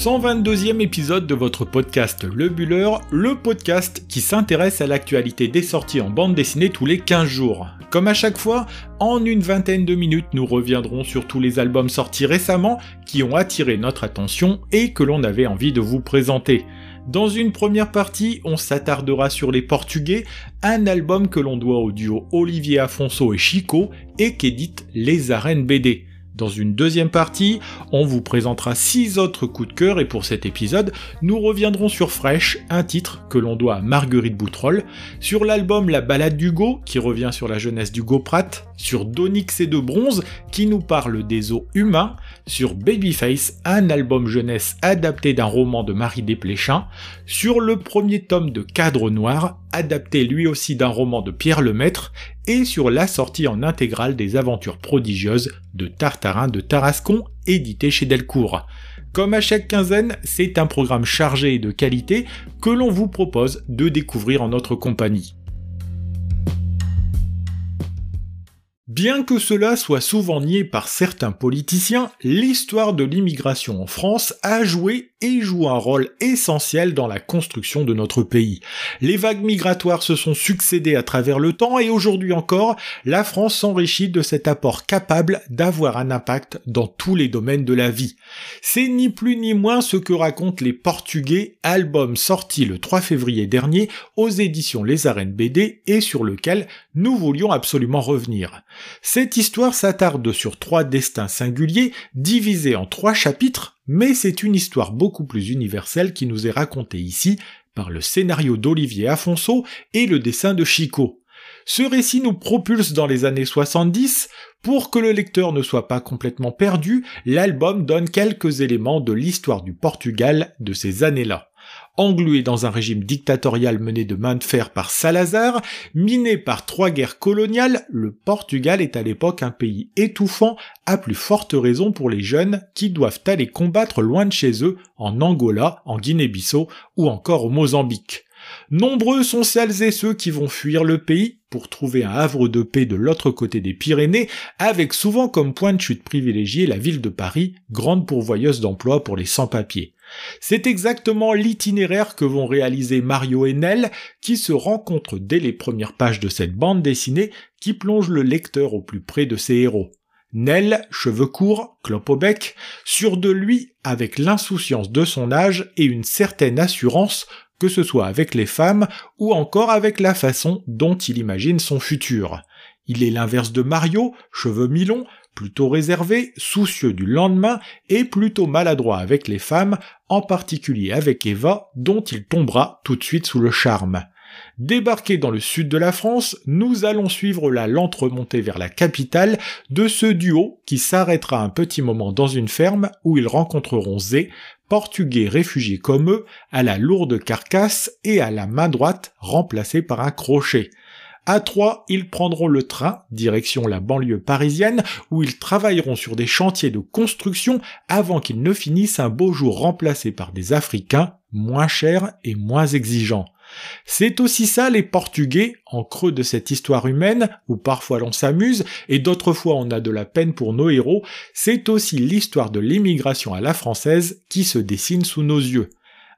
122e épisode de votre podcast Le Buller, le podcast qui s'intéresse à l'actualité des sorties en bande dessinée tous les 15 jours. Comme à chaque fois, en une vingtaine de minutes, nous reviendrons sur tous les albums sortis récemment qui ont attiré notre attention et que l'on avait envie de vous présenter. Dans une première partie, on s'attardera sur les Portugais, un album que l'on doit au duo Olivier Afonso et Chico et qu'édite Les Arènes BD. Dans une deuxième partie, on vous présentera six autres coups de cœur et pour cet épisode, nous reviendrons sur Fresh, un titre que l'on doit à Marguerite Boutroll, sur l'album La balade d'Hugo qui revient sur la jeunesse d'Hugo Pratt, sur Donix et de Bronze qui nous parle des eaux humains, sur Babyface, un album jeunesse adapté d'un roman de Marie Desplechin, sur le premier tome de Cadre Noir, adapté lui aussi d'un roman de Pierre Lemaître, et sur la sortie en intégrale des aventures prodigieuses de Tartarin de Tarascon, édité chez Delcourt. Comme à chaque quinzaine, c'est un programme chargé et de qualité que l'on vous propose de découvrir en notre compagnie. Bien que cela soit souvent nié par certains politiciens, l'histoire de l'immigration en France a joué et joue un rôle essentiel dans la construction de notre pays. Les vagues migratoires se sont succédées à travers le temps et aujourd'hui encore, la France s'enrichit de cet apport capable d'avoir un impact dans tous les domaines de la vie. C'est ni plus ni moins ce que racontent les Portugais, album sorti le 3 février dernier aux éditions Les Arènes BD et sur lequel nous voulions absolument revenir. Cette histoire s'attarde sur trois destins singuliers divisés en trois chapitres, mais c'est une histoire beaucoup plus universelle qui nous est racontée ici par le scénario d'Olivier Afonso et le dessin de Chico. Ce récit nous propulse dans les années 70. Pour que le lecteur ne soit pas complètement perdu, l'album donne quelques éléments de l'histoire du Portugal de ces années-là englué dans un régime dictatorial mené de main de fer par Salazar, miné par trois guerres coloniales, le Portugal est à l'époque un pays étouffant, à plus forte raison pour les jeunes qui doivent aller combattre loin de chez eux, en Angola, en Guinée-Bissau ou encore au Mozambique. Nombreux sont celles et ceux qui vont fuir le pays pour trouver un havre de paix de l'autre côté des Pyrénées, avec souvent comme point de chute privilégié la ville de Paris, grande pourvoyeuse d'emplois pour les sans-papiers. C'est exactement l'itinéraire que vont réaliser Mario et Nell, qui se rencontrent dès les premières pages de cette bande dessinée qui plonge le lecteur au plus près de ses héros. Nell, cheveux courts, clope au bec, sûr de lui avec l'insouciance de son âge et une certaine assurance que ce soit avec les femmes ou encore avec la façon dont il imagine son futur. Il est l'inverse de Mario, cheveux mi-longs, plutôt réservé, soucieux du lendemain et plutôt maladroit avec les femmes, en particulier avec Eva, dont il tombera tout de suite sous le charme. Débarqué dans le sud de la France, nous allons suivre la lente remontée vers la capitale de ce duo qui s'arrêtera un petit moment dans une ferme où ils rencontreront Zé, portugais réfugié comme eux, à la lourde carcasse et à la main droite remplacée par un crochet. À trois, ils prendront le train, direction la banlieue parisienne, où ils travailleront sur des chantiers de construction avant qu'ils ne finissent un beau jour remplacés par des Africains, moins chers et moins exigeants. C'est aussi ça les Portugais, en creux de cette histoire humaine, où parfois l'on s'amuse, et d'autres fois on a de la peine pour nos héros, c'est aussi l'histoire de l'immigration à la française qui se dessine sous nos yeux.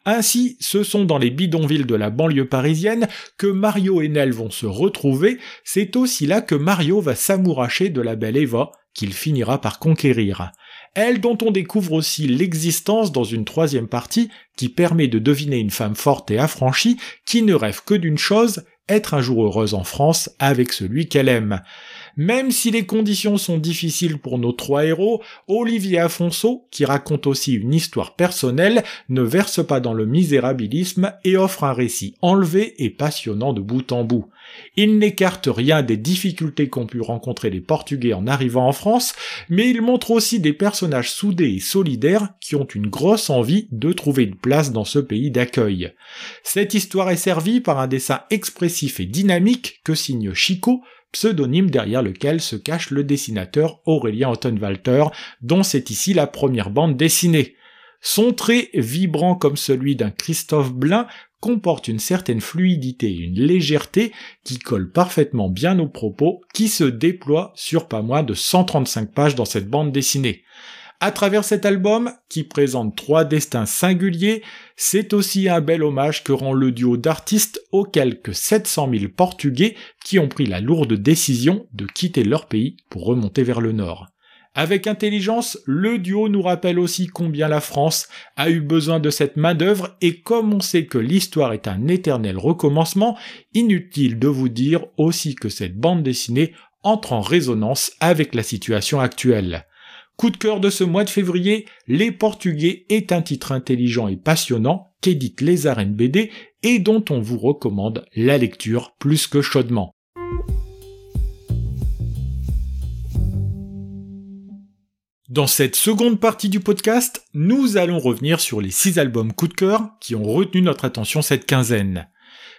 Ainsi, ce sont dans les bidonvilles de la banlieue parisienne que Mario et Nell vont se retrouver, c'est aussi là que Mario va s'amouracher de la belle Eva, qu'il finira par conquérir. Elle dont on découvre aussi l'existence dans une troisième partie qui permet de deviner une femme forte et affranchie qui ne rêve que d'une chose, être un jour heureuse en France avec celui qu'elle aime. Même si les conditions sont difficiles pour nos trois héros, Olivier Afonso, qui raconte aussi une histoire personnelle, ne verse pas dans le misérabilisme et offre un récit enlevé et passionnant de bout en bout. Il n'écarte rien des difficultés qu'ont pu rencontrer les Portugais en arrivant en France, mais il montre aussi des personnages soudés et solidaires qui ont une grosse envie de trouver une place dans ce pays d'accueil. Cette histoire est servie par un dessin expressif et dynamique que signe Chico, pseudonyme derrière lequel se cache le dessinateur Aurélien Ottenwalter, dont c'est ici la première bande dessinée. Son trait, vibrant comme celui d'un Christophe Blain, comporte une certaine fluidité et une légèreté qui colle parfaitement bien aux propos qui se déploient sur pas moins de 135 pages dans cette bande dessinée. À travers cet album, qui présente trois destins singuliers, c'est aussi un bel hommage que rend le duo d'artistes aux quelques 700 000 Portugais qui ont pris la lourde décision de quitter leur pays pour remonter vers le nord. Avec intelligence, le duo nous rappelle aussi combien la France a eu besoin de cette main-d'œuvre et comme on sait que l'histoire est un éternel recommencement, inutile de vous dire aussi que cette bande dessinée entre en résonance avec la situation actuelle. Coup de cœur de ce mois de février, Les Portugais est un titre intelligent et passionnant qu'édite Les Arènes BD et dont on vous recommande la lecture plus que chaudement. Dans cette seconde partie du podcast, nous allons revenir sur les six albums coup de cœur qui ont retenu notre attention cette quinzaine.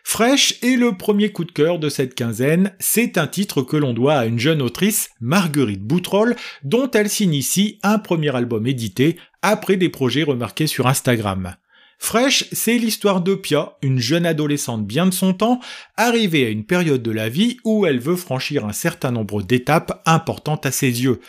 Fresh est le premier coup de cœur de cette quinzaine, c'est un titre que l'on doit à une jeune autrice, Marguerite Boutroll, dont elle signe ici un premier album édité après des projets remarqués sur Instagram. Fresh, c'est l'histoire de Pia, une jeune adolescente bien de son temps, arrivée à une période de la vie où elle veut franchir un certain nombre d'étapes importantes à ses yeux.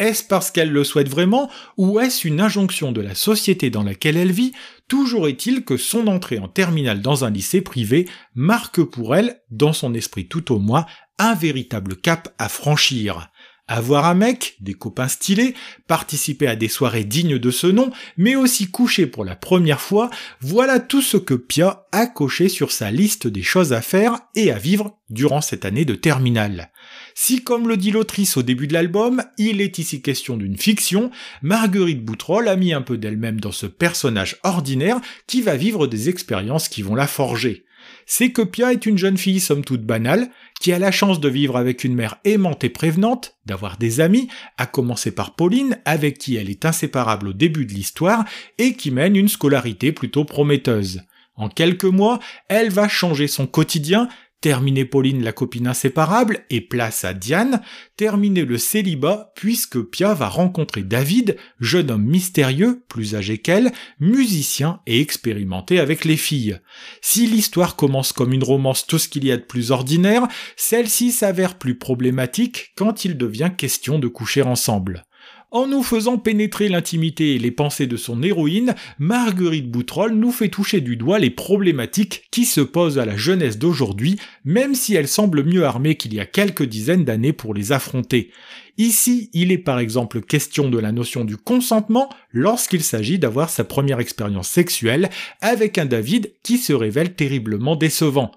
Est-ce parce qu'elle le souhaite vraiment, ou est-ce une injonction de la société dans laquelle elle vit? Toujours est-il que son entrée en terminale dans un lycée privé marque pour elle, dans son esprit tout au moins, un véritable cap à franchir. Avoir un mec, des copains stylés, participer à des soirées dignes de ce nom, mais aussi coucher pour la première fois, voilà tout ce que Pia a coché sur sa liste des choses à faire et à vivre durant cette année de terminale. Si, comme le dit l'autrice au début de l'album, il est ici question d'une fiction, Marguerite Boutroll a mis un peu d'elle-même dans ce personnage ordinaire qui va vivre des expériences qui vont la forger c'est que Pia est une jeune fille somme toute banale, qui a la chance de vivre avec une mère aimante et prévenante, d'avoir des amis, à commencer par Pauline, avec qui elle est inséparable au début de l'histoire, et qui mène une scolarité plutôt prometteuse. En quelques mois, elle va changer son quotidien, Terminer Pauline la copine inséparable et place à Diane, terminer le célibat puisque Pia va rencontrer David, jeune homme mystérieux, plus âgé qu'elle, musicien et expérimenté avec les filles. Si l'histoire commence comme une romance tout ce qu'il y a de plus ordinaire, celle-ci s'avère plus problématique quand il devient question de coucher ensemble. En nous faisant pénétrer l'intimité et les pensées de son héroïne, Marguerite Boutroll nous fait toucher du doigt les problématiques qui se posent à la jeunesse d'aujourd'hui, même si elle semble mieux armée qu'il y a quelques dizaines d'années pour les affronter. Ici, il est par exemple question de la notion du consentement lorsqu'il s'agit d'avoir sa première expérience sexuelle avec un David qui se révèle terriblement décevant.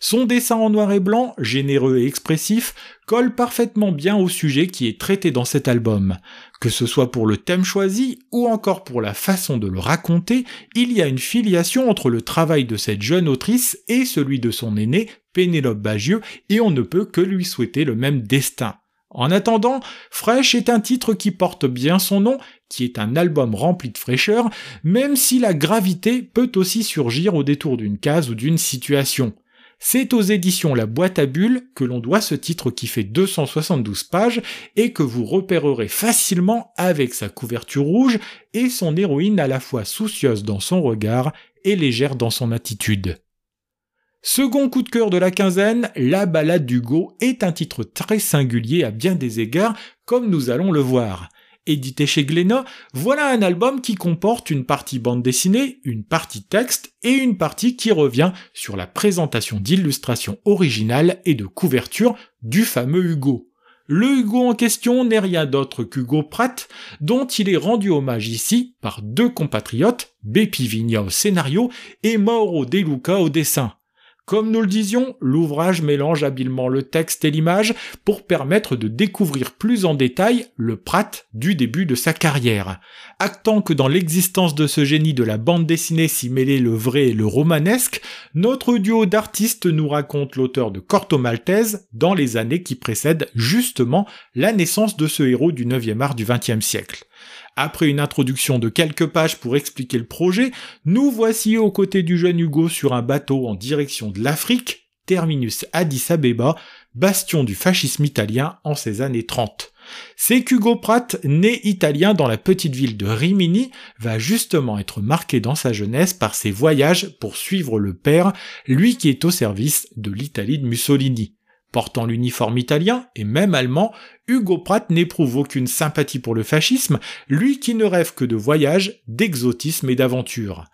Son dessin en noir et blanc, généreux et expressif, colle parfaitement bien au sujet qui est traité dans cet album. Que ce soit pour le thème choisi ou encore pour la façon de le raconter, il y a une filiation entre le travail de cette jeune autrice et celui de son aîné, Pénélope Bagieux, et on ne peut que lui souhaiter le même destin. En attendant, Fresh est un titre qui porte bien son nom, qui est un album rempli de fraîcheur, même si la gravité peut aussi surgir au détour d'une case ou d'une situation. C'est aux éditions La Boîte à Bulles que l'on doit ce titre qui fait 272 pages et que vous repérerez facilement avec sa couverture rouge et son héroïne à la fois soucieuse dans son regard et légère dans son attitude. Second coup de cœur de la quinzaine, La balade d'Hugo est un titre très singulier à bien des égards, comme nous allons le voir édité chez Glénat, voilà un album qui comporte une partie bande dessinée, une partie texte et une partie qui revient sur la présentation d'illustrations originales et de couverture du fameux Hugo. Le Hugo en question n'est rien d'autre qu'Hugo Pratt, dont il est rendu hommage ici par deux compatriotes, Bepi Vigna au scénario et Mauro De Luca au dessin. Comme nous le disions, l'ouvrage mélange habilement le texte et l'image pour permettre de découvrir plus en détail le Pratt du début de sa carrière. Actant que dans l'existence de ce génie de la bande dessinée s'y mêlait le vrai et le romanesque, notre duo d'artistes nous raconte l'auteur de Corto Maltese dans les années qui précèdent justement la naissance de ce héros du 9e art du 20e siècle. Après une introduction de quelques pages pour expliquer le projet, nous voici aux côtés du jeune Hugo sur un bateau en direction de l'Afrique, terminus Addis Abeba, bastion du fascisme italien en ces années 30. C'est qu'Hugo Pratt, né italien dans la petite ville de Rimini, va justement être marqué dans sa jeunesse par ses voyages pour suivre le père, lui qui est au service de l'Italie de Mussolini. Portant l'uniforme italien et même allemand, Hugo Pratt n'éprouve aucune sympathie pour le fascisme, lui qui ne rêve que de voyage, d'exotisme et d'aventure.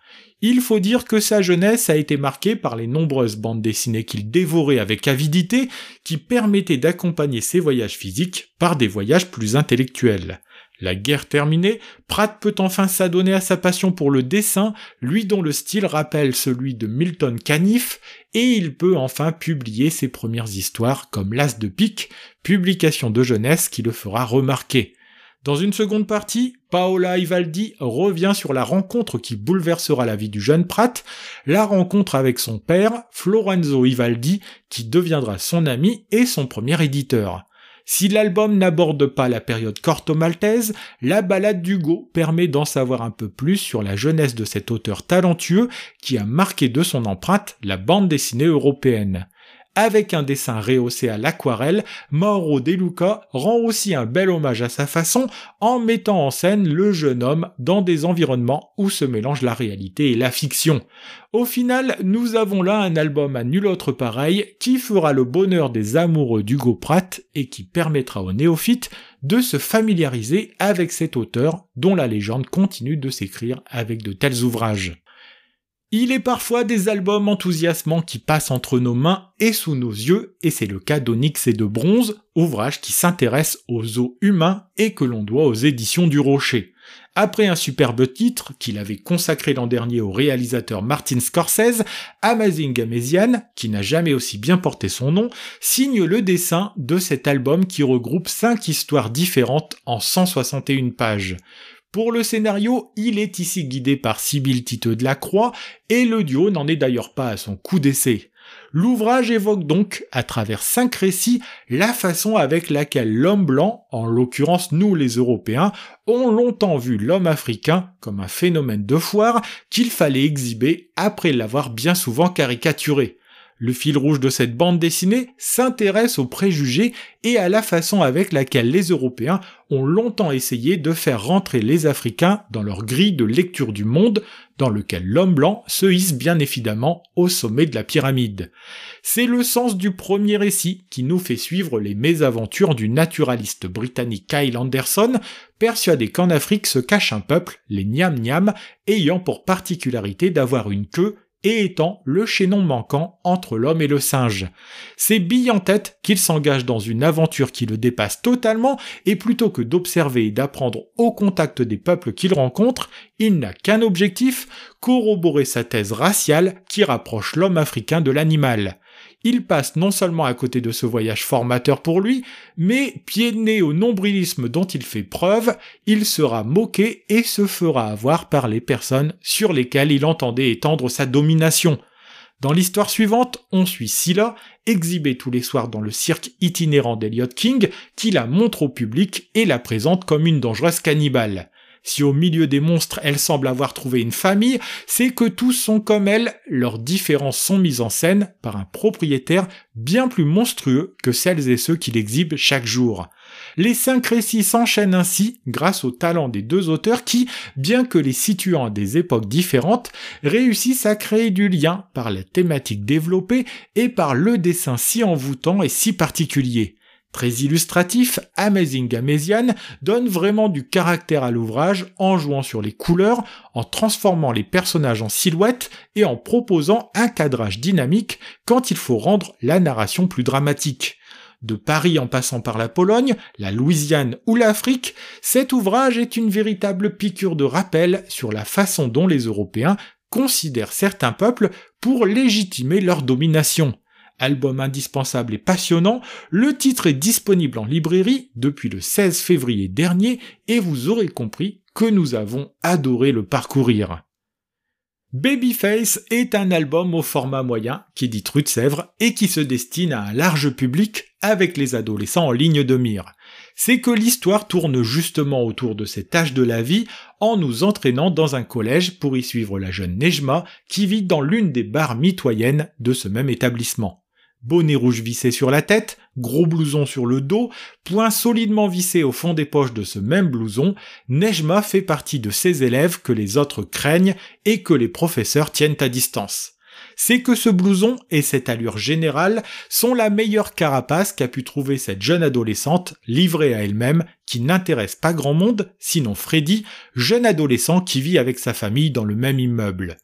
Il faut dire que sa jeunesse a été marquée par les nombreuses bandes dessinées qu'il dévorait avec avidité, qui permettaient d'accompagner ses voyages physiques par des voyages plus intellectuels. La guerre terminée, Pratt peut enfin s'adonner à sa passion pour le dessin, lui dont le style rappelle celui de Milton Caniff, et il peut enfin publier ses premières histoires comme L'As de pique, publication de jeunesse qui le fera remarquer. Dans une seconde partie, Paola Ivaldi revient sur la rencontre qui bouleversera la vie du jeune Pratt, la rencontre avec son père, Florenzo Ivaldi, qui deviendra son ami et son premier éditeur. Si l'album n'aborde pas la période corto-maltaise, la balade d'Hugo permet d'en savoir un peu plus sur la jeunesse de cet auteur talentueux qui a marqué de son empreinte la bande dessinée européenne. Avec un dessin rehaussé à l'aquarelle, Mauro De Luca rend aussi un bel hommage à sa façon en mettant en scène le jeune homme dans des environnements où se mélangent la réalité et la fiction. Au final, nous avons là un album à nul autre pareil qui fera le bonheur des amoureux d'Hugo Pratt et qui permettra aux néophytes de se familiariser avec cet auteur dont la légende continue de s'écrire avec de tels ouvrages. Il est parfois des albums enthousiasmants qui passent entre nos mains et sous nos yeux, et c'est le cas d'Onyx et de Bronze, ouvrage qui s'intéresse aux os humains et que l'on doit aux éditions du Rocher. Après un superbe titre qu'il avait consacré l'an dernier au réalisateur Martin Scorsese, Amazing Amazing, qui n'a jamais aussi bien porté son nom, signe le dessin de cet album qui regroupe 5 histoires différentes en 161 pages. Pour le scénario, il est ici guidé par Sibyl Titeux de la Croix, et le duo n'en est d'ailleurs pas à son coup d'essai. L'ouvrage évoque donc, à travers cinq récits, la façon avec laquelle l'homme blanc, en l'occurrence nous les Européens, ont longtemps vu l'homme africain comme un phénomène de foire qu'il fallait exhiber après l'avoir bien souvent caricaturé. Le fil rouge de cette bande dessinée s'intéresse aux préjugés et à la façon avec laquelle les Européens ont longtemps essayé de faire rentrer les Africains dans leur grille de lecture du monde, dans lequel l'homme blanc se hisse bien évidemment au sommet de la pyramide. C'est le sens du premier récit qui nous fait suivre les mésaventures du naturaliste britannique Kyle Anderson, persuadé qu'en Afrique se cache un peuple, les Niam Niam, ayant pour particularité d'avoir une queue et étant le chaînon manquant entre l'homme et le singe. C'est bille en tête qu'il s'engage dans une aventure qui le dépasse totalement, et plutôt que d'observer et d'apprendre au contact des peuples qu'il rencontre, il n'a qu'un objectif, corroborer sa thèse raciale qui rapproche l'homme africain de l'animal il passe non seulement à côté de ce voyage formateur pour lui, mais pied de nez au nombrilisme dont il fait preuve, il sera moqué et se fera avoir par les personnes sur lesquelles il entendait étendre sa domination. Dans l'histoire suivante, on suit Scylla, exhibée tous les soirs dans le cirque itinérant d'Eliot King, qui la montre au public et la présente comme une dangereuse cannibale. Si au milieu des monstres elle semble avoir trouvé une famille, c'est que tous sont comme elle, leurs différences sont mises en scène par un propriétaire bien plus monstrueux que celles et ceux qu'il exhibe chaque jour. Les cinq récits s'enchaînent ainsi grâce au talent des deux auteurs qui, bien que les situant à des époques différentes, réussissent à créer du lien par la thématique développée et par le dessin si envoûtant et si particulier. Très illustratif, Amazing Amazian donne vraiment du caractère à l'ouvrage en jouant sur les couleurs, en transformant les personnages en silhouettes et en proposant un cadrage dynamique quand il faut rendre la narration plus dramatique. De Paris en passant par la Pologne, la Louisiane ou l'Afrique, cet ouvrage est une véritable piqûre de rappel sur la façon dont les Européens considèrent certains peuples pour légitimer leur domination album indispensable et passionnant, le titre est disponible en librairie depuis le 16 février dernier et vous aurez compris que nous avons adoré le parcourir. Babyface est un album au format moyen qui dit truc de Sèvres et qui se destine à un large public avec les adolescents en ligne de mire. C'est que l'histoire tourne justement autour de cet âge de la vie en nous entraînant dans un collège pour y suivre la jeune Nejma qui vit dans l'une des bars mitoyennes de ce même établissement bonnet rouge vissé sur la tête, gros blouson sur le dos, point solidement vissé au fond des poches de ce même blouson, Nejma fait partie de ces élèves que les autres craignent et que les professeurs tiennent à distance. c'est que ce blouson et cette allure générale sont la meilleure carapace qu'a pu trouver cette jeune adolescente livrée à elle-même qui n'intéresse pas grand monde, sinon Freddy, jeune adolescent qui vit avec sa famille dans le même immeuble.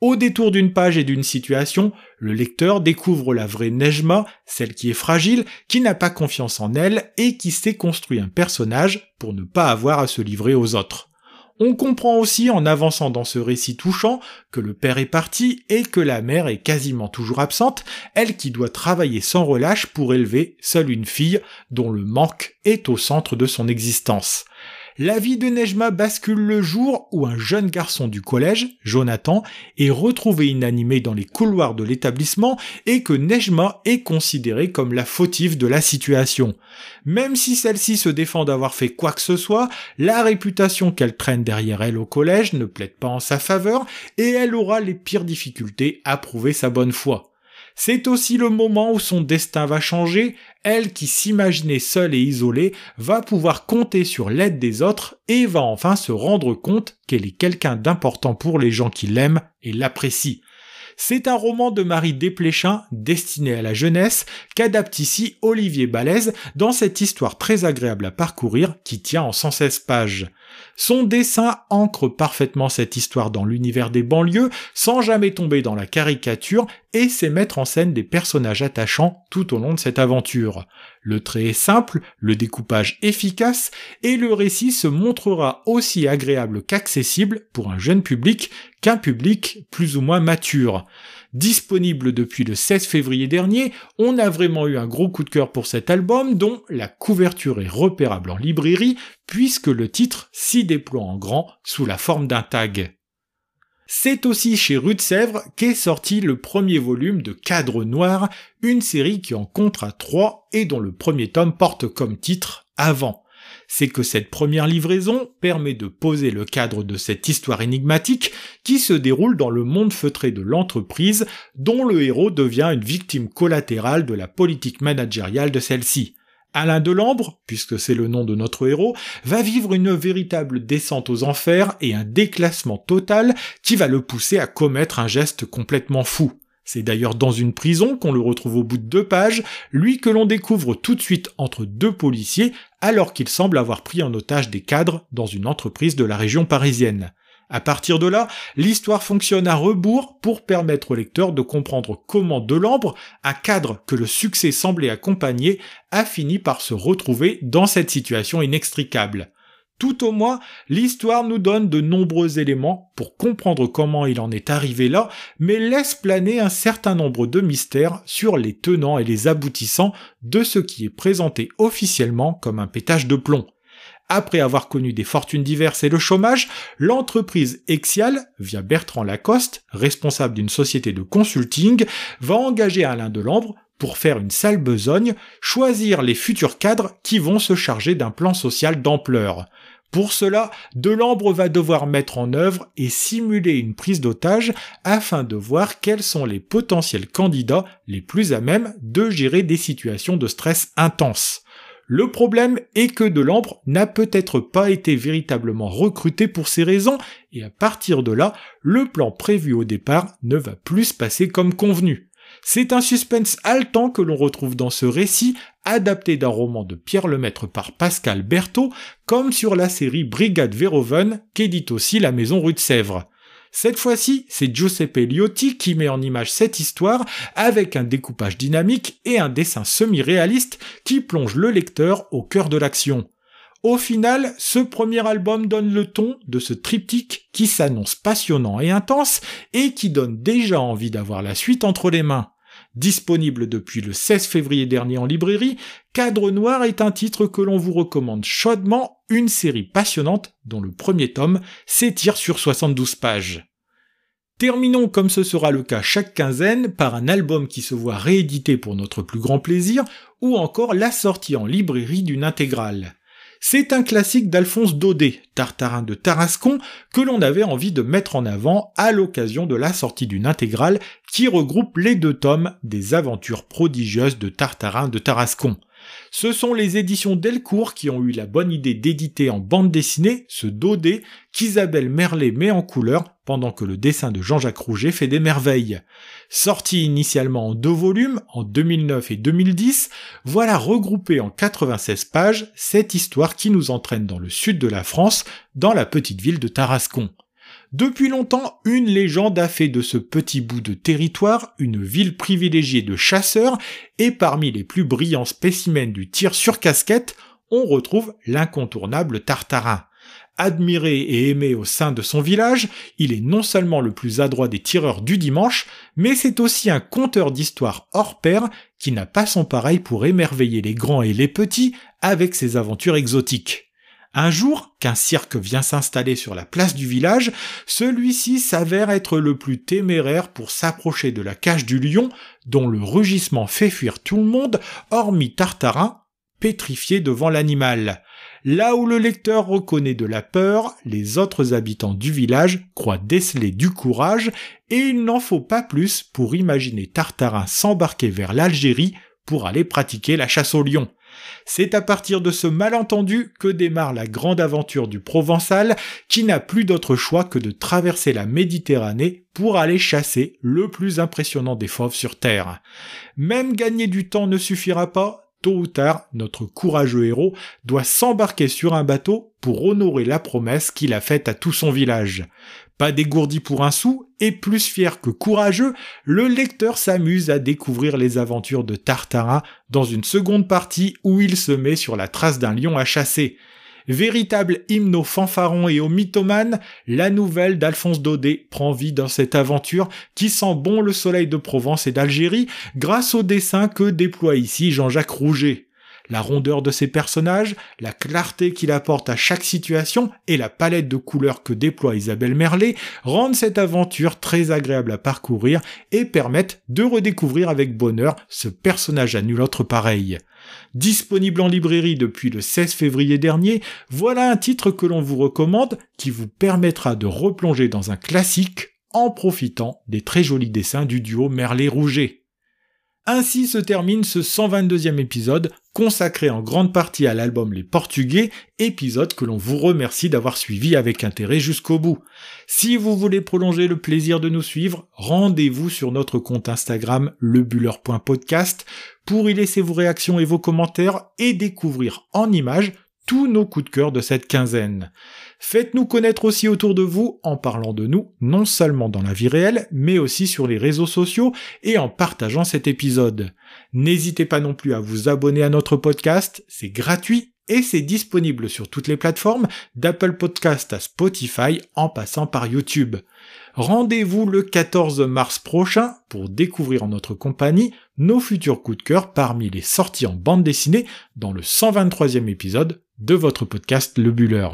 Au détour d'une page et d'une situation, le lecteur découvre la vraie Nejma, celle qui est fragile, qui n'a pas confiance en elle et qui s'est construit un personnage pour ne pas avoir à se livrer aux autres. On comprend aussi en avançant dans ce récit touchant que le père est parti et que la mère est quasiment toujours absente, elle qui doit travailler sans relâche pour élever seule une fille dont le manque est au centre de son existence. La vie de Nejma bascule le jour où un jeune garçon du collège, Jonathan, est retrouvé inanimé dans les couloirs de l'établissement et que Nejma est considérée comme la fautive de la situation. Même si celle-ci se défend d'avoir fait quoi que ce soit, la réputation qu'elle traîne derrière elle au collège ne plaide pas en sa faveur et elle aura les pires difficultés à prouver sa bonne foi. C'est aussi le moment où son destin va changer, elle qui s'imaginait seule et isolée va pouvoir compter sur l'aide des autres et va enfin se rendre compte qu'elle est quelqu'un d'important pour les gens qui l'aiment et l'apprécient. C'est un roman de Marie Desplechin destiné à la jeunesse qu'adapte ici Olivier Balèze dans cette histoire très agréable à parcourir qui tient en 116 pages. Son dessin ancre parfaitement cette histoire dans l'univers des banlieues sans jamais tomber dans la caricature et sait mettre en scène des personnages attachants tout au long de cette aventure. Le trait est simple, le découpage efficace et le récit se montrera aussi agréable qu'accessible pour un jeune public qu'un public plus ou moins mature. Disponible depuis le 16 février dernier, on a vraiment eu un gros coup de cœur pour cet album dont la couverture est repérable en librairie puisque le titre s'y déploie en grand sous la forme d'un tag. C'est aussi chez Rue de Sèvres qu'est sorti le premier volume de Cadre Noir, une série qui en comptera trois et dont le premier tome porte comme titre Avant c'est que cette première livraison permet de poser le cadre de cette histoire énigmatique qui se déroule dans le monde feutré de l'entreprise dont le héros devient une victime collatérale de la politique managériale de celle-ci. Alain Delambre, puisque c'est le nom de notre héros, va vivre une véritable descente aux enfers et un déclassement total qui va le pousser à commettre un geste complètement fou. C'est d'ailleurs dans une prison qu'on le retrouve au bout de deux pages, lui que l'on découvre tout de suite entre deux policiers, alors qu'il semble avoir pris en otage des cadres dans une entreprise de la région parisienne. À partir de là, l'histoire fonctionne à rebours pour permettre au lecteur de comprendre comment Delambre, un cadre que le succès semblait accompagner, a fini par se retrouver dans cette situation inextricable. Tout au moins, l'histoire nous donne de nombreux éléments pour comprendre comment il en est arrivé là, mais laisse planer un certain nombre de mystères sur les tenants et les aboutissants de ce qui est présenté officiellement comme un pétage de plomb. Après avoir connu des fortunes diverses et le chômage, l'entreprise Exial, via Bertrand Lacoste, responsable d'une société de consulting, va engager Alain Delambre pour faire une sale besogne, choisir les futurs cadres qui vont se charger d'un plan social d'ampleur. Pour cela, Delambre va devoir mettre en œuvre et simuler une prise d'otage afin de voir quels sont les potentiels candidats les plus à même de gérer des situations de stress intense. Le problème est que Delambre n'a peut-être pas été véritablement recruté pour ces raisons, et à partir de là, le plan prévu au départ ne va plus se passer comme convenu. C'est un suspense haletant que l'on retrouve dans ce récit, adapté d'un roman de Pierre Lemaître par Pascal Berthaud, comme sur la série Brigade Verhoeven, qu'édite aussi la maison rue de Sèvres. Cette fois-ci, c'est Giuseppe Liotti qui met en image cette histoire avec un découpage dynamique et un dessin semi-réaliste qui plonge le lecteur au cœur de l'action. Au final, ce premier album donne le ton de ce triptyque qui s'annonce passionnant et intense et qui donne déjà envie d'avoir la suite entre les mains. Disponible depuis le 16 février dernier en librairie, Cadre Noir est un titre que l'on vous recommande chaudement, une série passionnante dont le premier tome s'étire sur 72 pages. Terminons comme ce sera le cas chaque quinzaine par un album qui se voit réédité pour notre plus grand plaisir ou encore la sortie en librairie d'une intégrale. C'est un classique d'Alphonse Daudet, Tartarin de Tarascon, que l'on avait envie de mettre en avant à l'occasion de la sortie d'une intégrale qui regroupe les deux tomes des aventures prodigieuses de Tartarin de Tarascon. Ce sont les éditions Delcourt qui ont eu la bonne idée d'éditer en bande dessinée ce dodé qu'Isabelle Merlet met en couleur pendant que le dessin de Jean-Jacques Rouget fait des merveilles. Sorti initialement en deux volumes, en 2009 et 2010, voilà regroupé en 96 pages cette histoire qui nous entraîne dans le sud de la France, dans la petite ville de Tarascon. Depuis longtemps, une légende a fait de ce petit bout de territoire une ville privilégiée de chasseurs, et parmi les plus brillants spécimens du tir sur casquette, on retrouve l'incontournable Tartarin. Admiré et aimé au sein de son village, il est non seulement le plus adroit des tireurs du dimanche, mais c'est aussi un conteur d'histoires hors pair qui n'a pas son pareil pour émerveiller les grands et les petits avec ses aventures exotiques. Un jour, qu'un cirque vient s'installer sur la place du village, celui-ci s'avère être le plus téméraire pour s'approcher de la cage du lion, dont le rugissement fait fuir tout le monde, hormis Tartarin, pétrifié devant l'animal. Là où le lecteur reconnaît de la peur, les autres habitants du village croient déceler du courage, et il n'en faut pas plus pour imaginer Tartarin s'embarquer vers l'Algérie pour aller pratiquer la chasse au lion. C'est à partir de ce malentendu que démarre la grande aventure du Provençal qui n'a plus d'autre choix que de traverser la Méditerranée pour aller chasser le plus impressionnant des fauves sur Terre. Même gagner du temps ne suffira pas, tôt ou tard, notre courageux héros doit s'embarquer sur un bateau pour honorer la promesse qu'il a faite à tout son village. Pas dégourdi pour un sou, et plus fier que courageux, le lecteur s'amuse à découvrir les aventures de Tartarin dans une seconde partie où il se met sur la trace d'un lion à chasser. Véritable hymne aux fanfarons et aux mythomanes, la nouvelle d'Alphonse Daudet prend vie dans cette aventure qui sent bon le soleil de Provence et d'Algérie grâce au dessin que déploie ici Jean-Jacques Rouget. La rondeur de ses personnages, la clarté qu'il apporte à chaque situation et la palette de couleurs que déploie Isabelle Merlet rendent cette aventure très agréable à parcourir et permettent de redécouvrir avec bonheur ce personnage à nul autre pareil. Disponible en librairie depuis le 16 février dernier, voilà un titre que l'on vous recommande qui vous permettra de replonger dans un classique en profitant des très jolis dessins du duo Merlet-Rouget. Ainsi se termine ce 122e épisode, consacré en grande partie à l'album Les Portugais, épisode que l'on vous remercie d'avoir suivi avec intérêt jusqu'au bout. Si vous voulez prolonger le plaisir de nous suivre, rendez-vous sur notre compte Instagram lebuller.podcast pour y laisser vos réactions et vos commentaires et découvrir en images tous nos coups de cœur de cette quinzaine. Faites-nous connaître aussi autour de vous en parlant de nous, non seulement dans la vie réelle, mais aussi sur les réseaux sociaux et en partageant cet épisode. N'hésitez pas non plus à vous abonner à notre podcast, c'est gratuit et c'est disponible sur toutes les plateformes, d'Apple Podcast à Spotify en passant par YouTube. Rendez-vous le 14 mars prochain pour découvrir en notre compagnie nos futurs coups de cœur parmi les sorties en bande dessinée dans le 123e épisode de votre podcast Le Buller.